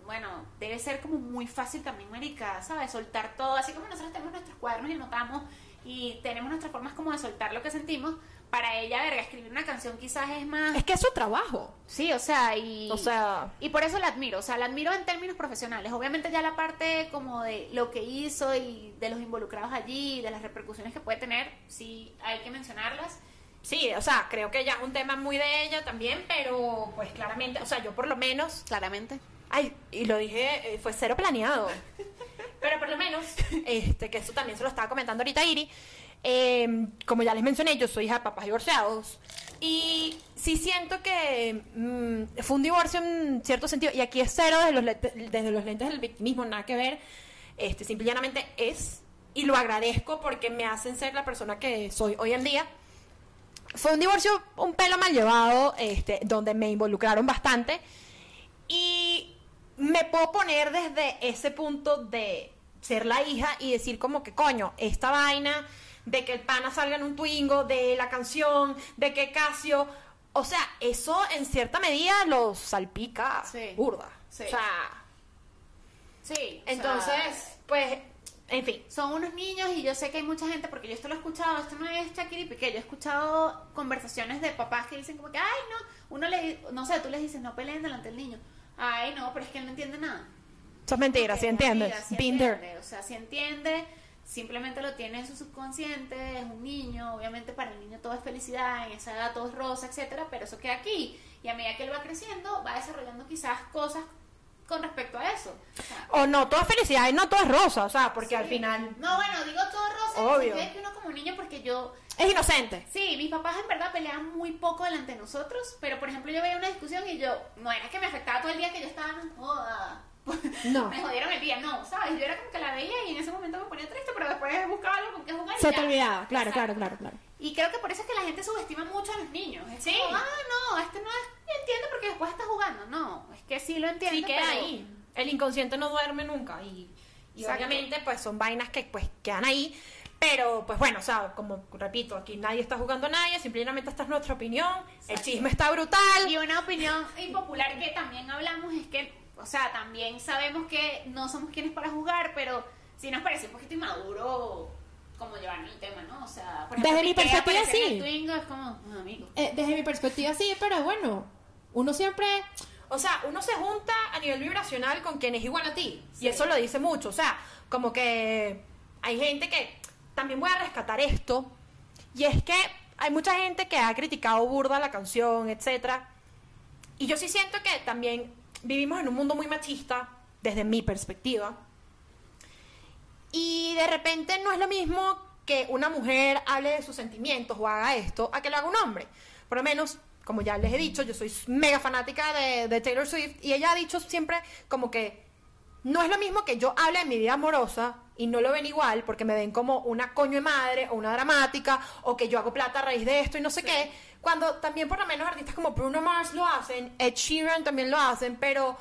bueno, debe ser como muy fácil también, marica, ¿sabes? Soltar todo, así como nosotros tenemos nuestros cuadernos y notamos y tenemos nuestras formas como de soltar lo que sentimos, para ella, verga, escribir una canción quizás es más... Es que es su trabajo. Sí, o sea, y... O sea, Y por eso la admiro, o sea, la admiro en términos profesionales. Obviamente ya la parte como de lo que hizo y de los involucrados allí, de las repercusiones que puede tener, sí hay que mencionarlas. Sí, o sea, creo que ya es un tema muy de ella también, pero pues claramente, o sea, yo por lo menos, Claramente. ay, y lo dije, eh, fue cero planeado. Pero por lo menos, este, que eso también se lo estaba comentando ahorita Iri, eh, como ya les mencioné, yo soy hija de papás divorciados y sí siento que mm, fue un divorcio en cierto sentido, y aquí es cero desde los, desde los lentes del victimismo, nada que ver, este, simple y llanamente es, y lo agradezco porque me hacen ser la persona que soy hoy en día. Fue un divorcio un pelo mal llevado, este, donde me involucraron bastante. Y me puedo poner desde ese punto de ser la hija y decir como que, coño, esta vaina de que el pana salga en un twingo, de la canción, de que Casio... O sea, eso en cierta medida los salpica Sí. burda. Sí. O sea, Sí. o sea, Entonces, pues, en fin. son unos niños y yo sé que hay mucha gente, porque yo esto lo he escuchado, esto no es Shakira y Piqué, yo he escuchado conversaciones de papás que dicen como que, ay, no, uno le, no sé, tú les dices, no peleen delante del niño. Ay, no, pero es que él no entiende nada. Eso es mentira, ¿sí mentira, sí entiende, O sea, si entiende, simplemente lo tiene en su subconsciente, es un niño, obviamente para el niño todo es felicidad, en esa edad todo es rosa, etcétera, pero eso queda aquí. Y a medida que él va creciendo, va desarrollando quizás cosas con respecto a eso. O sea, O no, todo es felicidad y no todo es rosa, o sea, porque al final No, bueno, digo todo rosa, en Obvio. de que uno como niño, porque yo es inocente. Sí, mis papás en verdad peleaban muy poco delante de nosotros, pero por ejemplo yo veía una discusión y yo, no era que me afectaba todo el día que yo estaba, joda. No. me jodieron el día, no, ¿sabes? Yo era como que la veía y en ese momento me ponía triste, pero después buscaba algo con que jugar y Se ya. te olvidaba, claro, Exacto. claro, claro, claro. Y creo que por eso es que la gente subestima mucho a los niños. Es Sí. como, ah, no, este no es, entiende porque después está jugando. No, es que sí lo entiende. Sí, queda pero- ahí. El inconsciente no duerme nunca y, y Exacto. obviamente pues son vainas que pues quedan ahí. Pero pues bueno, o sea, como repito, aquí nadie está jugando a nadie, simplemente esta es nuestra opinión, el chisme está brutal. Y una opinión impopular que también hablamos es que, o sea, también sabemos que no somos quienes para jugar, pero sí nos parece un poquito inmaduro como llevar el tema, ¿no? O sea, por Desde mi perspectiva, sí. Twingo es como, "Ah, amigo. Eh, desde mi perspectiva sí, pero bueno, uno siempre... O sea, uno se junta a nivel vibracional con quien es igual a ti. Sí. Y eso lo dice mucho. O sea, como que hay gente que también voy a rescatar esto. Y es que hay mucha gente que ha criticado burda la canción, etcétera. Y yo sí siento que también vivimos en un mundo muy machista, desde mi perspectiva. Y de repente no es lo mismo que una mujer hable de sus sentimientos o haga esto a que lo haga un hombre. Por lo menos, como ya les he dicho, yo soy mega fanática de, de Taylor Swift y ella ha dicho siempre como que no es lo mismo que yo hable de mi vida amorosa y no lo ven igual porque me ven como una coño de madre o una dramática o que yo hago plata a raíz de esto y no sé qué. Cuando también por lo menos artistas como Bruno Mars lo hacen, Ed Sheeran también lo hacen, pero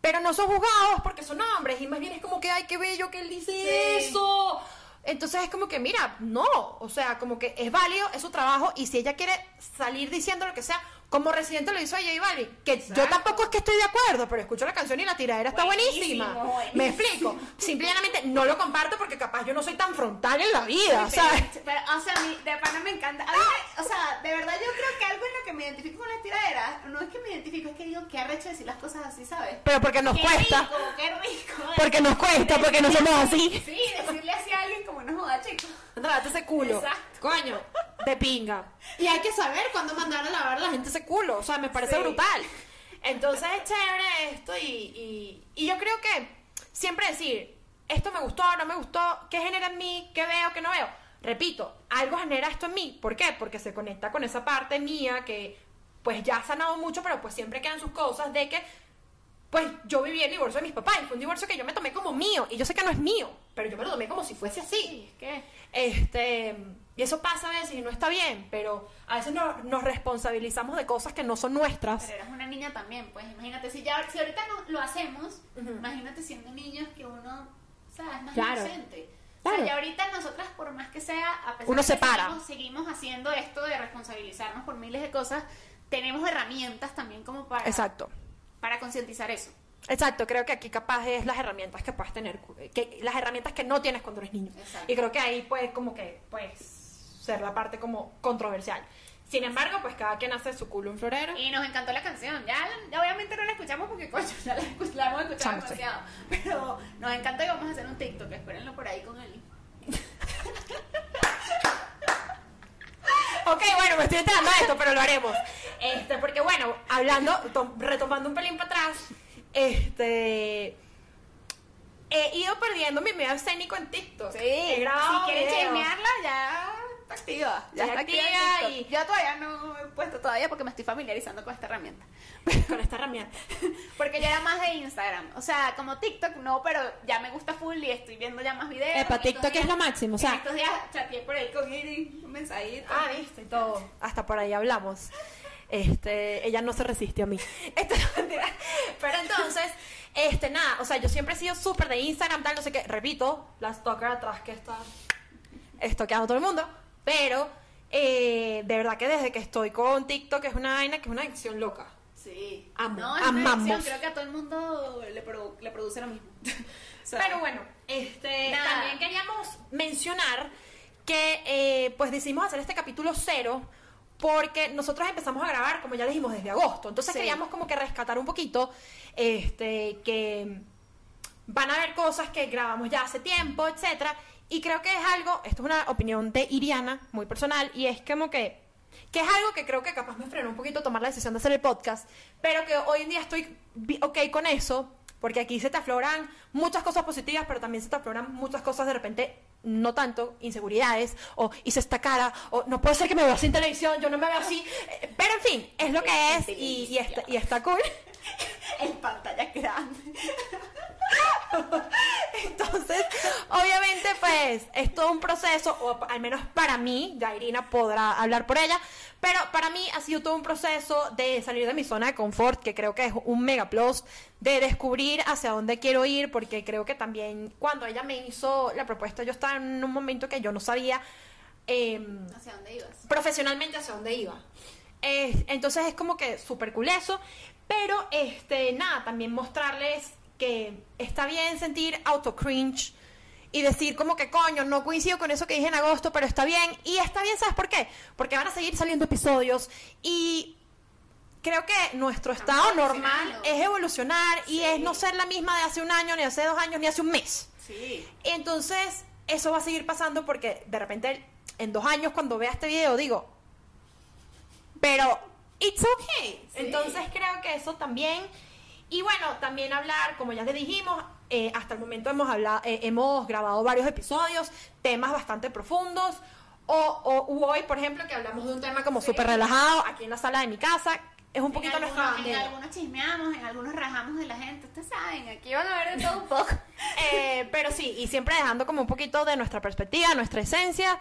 pero no son juzgados porque son hombres y más bien es como que ay qué bello que él dice Sí. eso. Entonces es como que mira, no, o sea, como que es válido, es su trabajo y si ella quiere salir diciendo lo que sea, como Residente lo hizo a J Balvin, que yo tampoco es que estoy de acuerdo, pero escucho la canción y la tiradera está Buenísimo, buenísima. buenísimo. Me explico. Simplemente no lo comparto porque capaz yo no soy tan frontal en la vida, Pero, ¿sabes? pero, o sea, a mí, de pana me encanta. A mí me- o sea, de verdad yo creo que algo en lo que me identifico con la tiradera, no es que me identifico, es que digo que arrecho decir las cosas así, ¿sabes? Pero porque nos Qué cuesta. rico, qué rico. Porque nos cuesta, porque no somos así. Sí, decirle así a alguien como no joda, chico. Andate ese culo. Exacto. Coño, de pinga. Y hay que saber cuándo mandar a lavar a la gente ese culo. O sea, me parece Sí. brutal. Entonces es chévere esto y, y, y yo creo que siempre decir, esto me gustó, no me gustó, ¿qué genera en mí? ¿Qué veo, qué no veo? Repito, algo genera esto en mí. ¿Por qué? Porque se conecta con esa parte mía que pues ya ha sanado mucho, pero pues siempre quedan sus cosas de que pues yo viví el divorcio de mis papás y fue un divorcio que yo me tomé como mío y yo sé que no es mío, pero yo me lo tomé como si fuese así. Sí, es que Este, y eso pasa a veces y no está bien, pero a veces no- nos responsabilizamos de cosas que no son nuestras. Pero eres una niña también, pues imagínate, si ya si ahorita no, lo hacemos, imagínate siendo niños que uno, ¿sabes? Más Claro. inocente. O Claro. sea, ya ahorita nosotras, por más que sea, a pesar Uno de se que para. Seguimos, seguimos haciendo esto de responsabilizarnos por miles de cosas, tenemos herramientas también como para, Exacto. para concientizar eso. Exacto, creo que aquí capaz es las herramientas que puedes tener, que, las herramientas que no tienes cuando eres niño. Exacto. Y creo que ahí puede como que, pues, ser la parte como controversial. Sin embargo, pues cada quien hace su culo un florero. Y nos encantó la canción. Ya, ya obviamente no la escuchamos porque, coño, ya la, hemos escuchado sí. demasiado. Pero nos encanta y vamos a hacer un TikTok. Espérenlo por ahí con él. Ok, bueno, me estoy enterando de esto, pero lo haremos. Este, porque bueno, hablando, to- retomando un pelín para atrás, este he ido perdiendo mi medio escénico en TikTok. He grabado si quieren chismearla, ya está activa. Ya Está activa. y-. Yo todavía no he puesto todavía porque me estoy familiarizando con esta herramienta. con esta herramienta. Porque yo era más de Instagram. O sea, como TikTok no, pero ya me gusta full y estoy viendo ya más videos. Epa, TikTok es días- lo máximo, o sea- estos días chateé por ahí con Iri, un mensajito. Ah, viste y todo. Hasta por ahí hablamos. Este, ella no se resiste a mí. Esto es mentira. Pero entonces, este, nada, o sea, yo siempre he sido súper de Instagram, tal, no sé qué. Repito, la stalker atrás que está estoqueando a todo el mundo. Pero, eh, de verdad que desde que estoy con TikTok es una vaina que es una adicción loca. Sí. Amo, No, es amamos. una adicción, Creo que a todo el mundo le, produ- le produce lo mismo. O sea, Pero bueno, este, Nada. también queríamos mencionar que eh, pues decidimos hacer este capítulo cero porque nosotros empezamos a grabar, como ya dijimos, desde agosto. Entonces Sí. queríamos como que rescatar un poquito este, que van a haber cosas que grabamos ya hace tiempo, etcétera. Y creo que es algo, esto es una opinión de Iriana, muy personal, y es como que, que es algo que creo que capaz me frenó un poquito tomar la decisión de hacer el podcast, pero que hoy en día estoy ok con eso, porque aquí se te afloran muchas cosas positivas, pero también se te afloran muchas cosas de repente, no tanto, inseguridades, o hice esta cara, o no puede ser que me vea en televisión, yo no me veo así, eh, pero en fin, es lo que es, y, y está, y está cool. En pantalla grande. Entonces, obviamente, pues es todo un proceso, o al menos para mí, ya Irina podrá hablar por ella, pero para mí ha sido todo un proceso de salir de mi zona de confort, que creo que es un mega plus, de descubrir hacia dónde quiero ir, porque creo que también cuando ella me hizo la propuesta, yo estaba en un momento que yo no sabía. em, ¿Hacia dónde ibas? profesionalmente hacia dónde iba. Eh, entonces es como que súper cool eso, pero este, nada, también mostrarles que está bien sentir auto cringe y decir como que coño, no coincido con eso que dije en agosto, pero está bien. Y está bien, ¿sabes por qué? Porque van a seguir saliendo episodios y creo que nuestro estado normal es evolucionar y es no ser la misma de hace un año, ni hace dos años, ni hace un mes. Sí. Entonces, eso va a seguir pasando porque de repente en dos años cuando vea este video digo, pero it's okay. Sí. Entonces creo que eso también. Y bueno, también hablar, como ya les dijimos, eh, hasta el momento hemos, hablado, eh, hemos grabado varios episodios, temas bastante profundos. O, hoy, por ejemplo, que hablamos de un tema como Sí. súper relajado aquí en la sala de mi casa. Es un En poquito nuestra algunos, en algunos chismeamos, en algunos rajamos de la gente. Ustedes saben, aquí van a ver de todo un poco. Eh, pero sí, y siempre dejando como un poquito de nuestra perspectiva, nuestra esencia.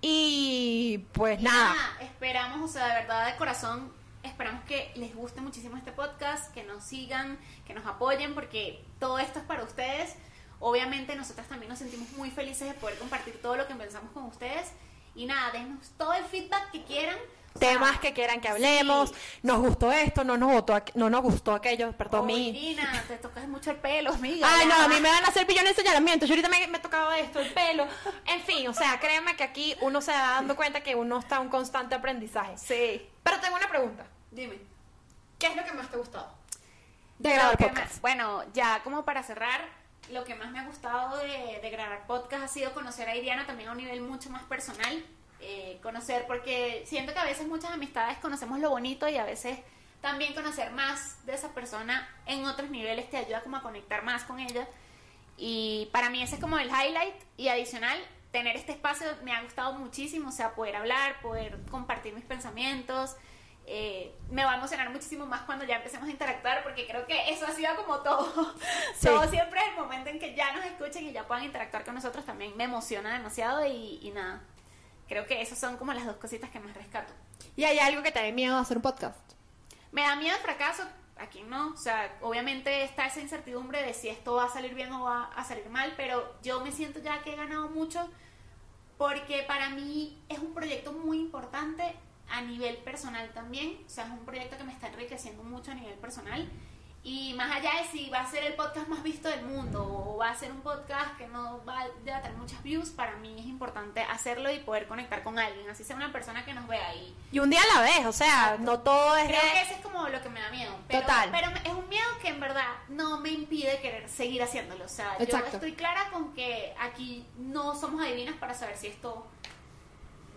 Y pues nada. Nada, esperamos, o sea, de verdad, de corazón, esperamos que les guste muchísimo este podcast, que nos sigan, que nos apoyen, porque todo esto es para ustedes. Obviamente nosotras también nos sentimos muy felices de poder compartir todo lo que pensamos con ustedes. Y nada, denos todo el feedback que quieran. Temas que quieran que hablemos, sí. nos gustó esto, no nos gustó, no nos gustó aquello, perdón, Oh, mi... Irina, te tocas mucho el pelo, amiga. Ay, no, a mí me van a hacer pillones de señalamiento. Yo ahorita me, me tocaba esto, el pelo. En fin, o sea, créanme que aquí uno se va dando cuenta que uno está en un constante aprendizaje. Sí. Pero tengo una pregunta. Dime. ¿Qué es lo que más te ha gustado? De grabar podcast. me- bueno, ya como para cerrar, lo que más me ha gustado de, de grabar podcast ha sido conocer a Iriana también a un nivel mucho más personal. Eh, conocer, porque siento que a veces muchas amistades conocemos lo bonito y a veces también conocer más de esa persona en otros niveles te ayuda como a conectar más con ella. Y para mí ese es como el highlight y adicional, tener este espacio me ha gustado muchísimo, o sea, poder hablar, poder compartir mis pensamientos. eh, me va a emocionar muchísimo más cuando ya empecemos a interactuar porque creo que eso ha sido como todo. Sí. Todo siempre el momento en que ya nos escuchen y ya puedan interactuar con nosotros también me emociona demasiado y, y nada. Creo que esas son como las dos cositas que más rescato. ¿Y hay algo que te dé miedo a hacer un podcast? Me da miedo el fracaso, aquí no, o sea, obviamente está esa incertidumbre de si esto va a salir bien o va a salir mal, pero yo me siento ya que he ganado mucho porque para mí es un proyecto muy importante a nivel personal también, o sea, es un proyecto que me está enriqueciendo mucho a nivel personal y más allá de si va a ser el podcast más visto del mundo o va a ser un podcast que no va a tener muchas views, para mí es importante hacerlo y poder conectar con alguien, así sea una persona que nos vea ahí. Y un día a la vez, o sea, no todo es Creo de- que ese es como lo que me da miedo. Pero, Total. Pero es un miedo que en verdad no me impide querer seguir haciéndolo. O sea, Exacto. yo estoy clara con que aquí no somos adivinas para saber si esto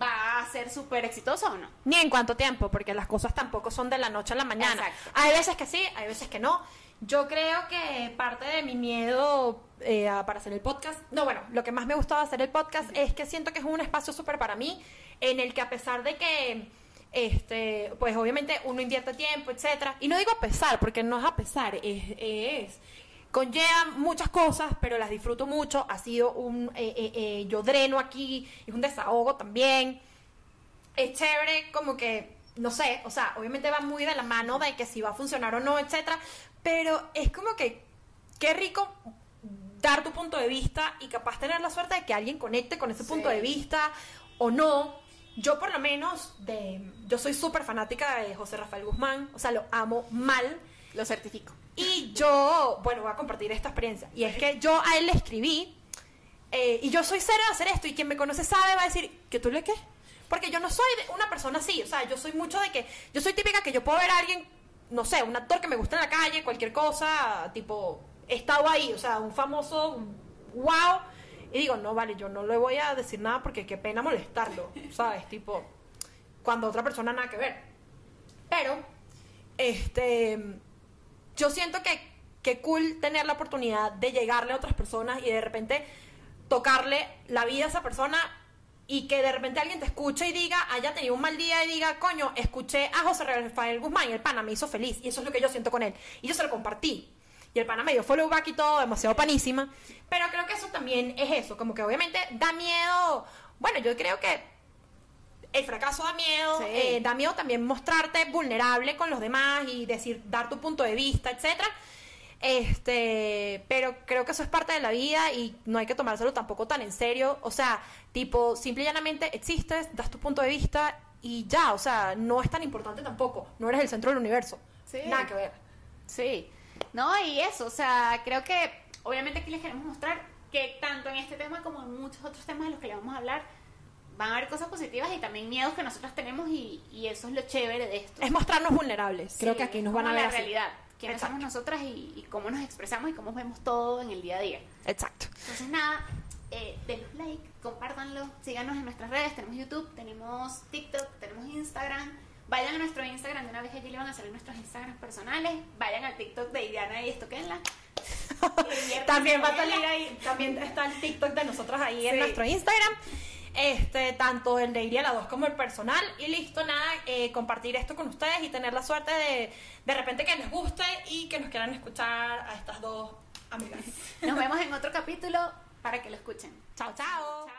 va a ser súper exitoso o no. Ni en cuánto tiempo, porque las cosas tampoco son de la noche a la mañana. Exacto. Hay veces que sí, hay veces que no. Yo creo que parte de mi miedo eh, para hacer el podcast, no, bueno, lo que más me gustaba hacer el podcast es que siento que es un espacio súper para mí, en el que a pesar de que, este, pues obviamente uno invierte tiempo, etcétera, y no digo a pesar, porque no es a pesar, es, es conlleva muchas cosas, pero las disfruto mucho. Ha sido un, eh, eh, eh, yo dreno aquí, es un desahogo también es chévere como que, no sé, o sea, obviamente va muy de la mano de que si va a funcionar o no, etcétera, pero es como que, qué rico dar tu punto de vista y capaz tener la suerte de que alguien conecte con ese Sí. punto de vista o no. yo por lo menos, de, yo soy súper fanática de José Rafael Guzmán, o sea, lo amo mal. Lo certifico. Y yo, bueno, voy a compartir esta experiencia. Y es que yo a él le escribí, eh, y yo soy cero de hacer esto, y quien me conoce sabe, va a decir, ¿que tú le qué? Porque yo no soy de- una persona así, o sea, yo soy mucho de que, yo soy típica que yo puedo ver a alguien, no sé, un actor que me gusta en la calle, cualquier cosa, tipo, he estado ahí, o sea, un famoso, wow, y digo, no, vale, yo no le voy a decir nada porque qué pena molestarlo, ¿sabes? Tipo, cuando otra persona nada que ver. Pero, este, yo siento que, que cool tener la oportunidad de llegarle a otras personas y de repente tocarle la vida a esa persona y que de repente alguien te escuche y diga, haya tenido un mal día y diga, coño, escuché a José Rafael Guzmán y el pana me hizo feliz. Y eso es lo que yo siento con él. Y yo se lo compartí. Y el pana me dio follow back y todo, demasiado panísima. Pero creo que eso también es eso, como que obviamente da miedo. Bueno, yo creo que el fracaso da miedo, Sí. eh, da miedo también mostrarte vulnerable con los demás y decir, dar tu punto de vista, etcétera. Este, pero creo que eso es parte de la vida y no hay que tomárselo tampoco tan en serio. O sea, tipo, simple y llanamente existes, das tu punto de vista y ya, o sea, no es tan importante tampoco. No eres el centro del universo. Sí. Nada que ver. Sí. No, y eso, o sea, creo que obviamente aquí les queremos mostrar que tanto en este tema como en muchos otros temas de los que le vamos a hablar, van a haber cosas positivas y también miedos que nosotros tenemos y, y eso es lo chévere de esto. Es mostrarnos vulnerables. Creo que aquí nos van a ver la así. realidad, quiénes Exacto. somos nosotras y, y cómo nos expresamos y cómo vemos todo en el día a día. Exacto. Entonces nada, eh, denos like, compártanlo, síganos en nuestras redes, tenemos YouTube, tenemos TikTok, tenemos Instagram. Vayan a nuestro Instagram, de una vez allí le van a salir nuestros Instagrams personales. Vayan al TikTok de Diana y estoquenla. También va a salir ahí, también está el TikTok de nosotros ahí en Sí. nuestro Instagram. Este, tanto el de Iria la 2 como el personal. Y listo, nada, eh, compartir esto con ustedes y tener la suerte de de repente que les guste y que nos quieran escuchar a estas dos amigas. Nos vemos en otro capítulo para que lo escuchen. chao, chao. Chao.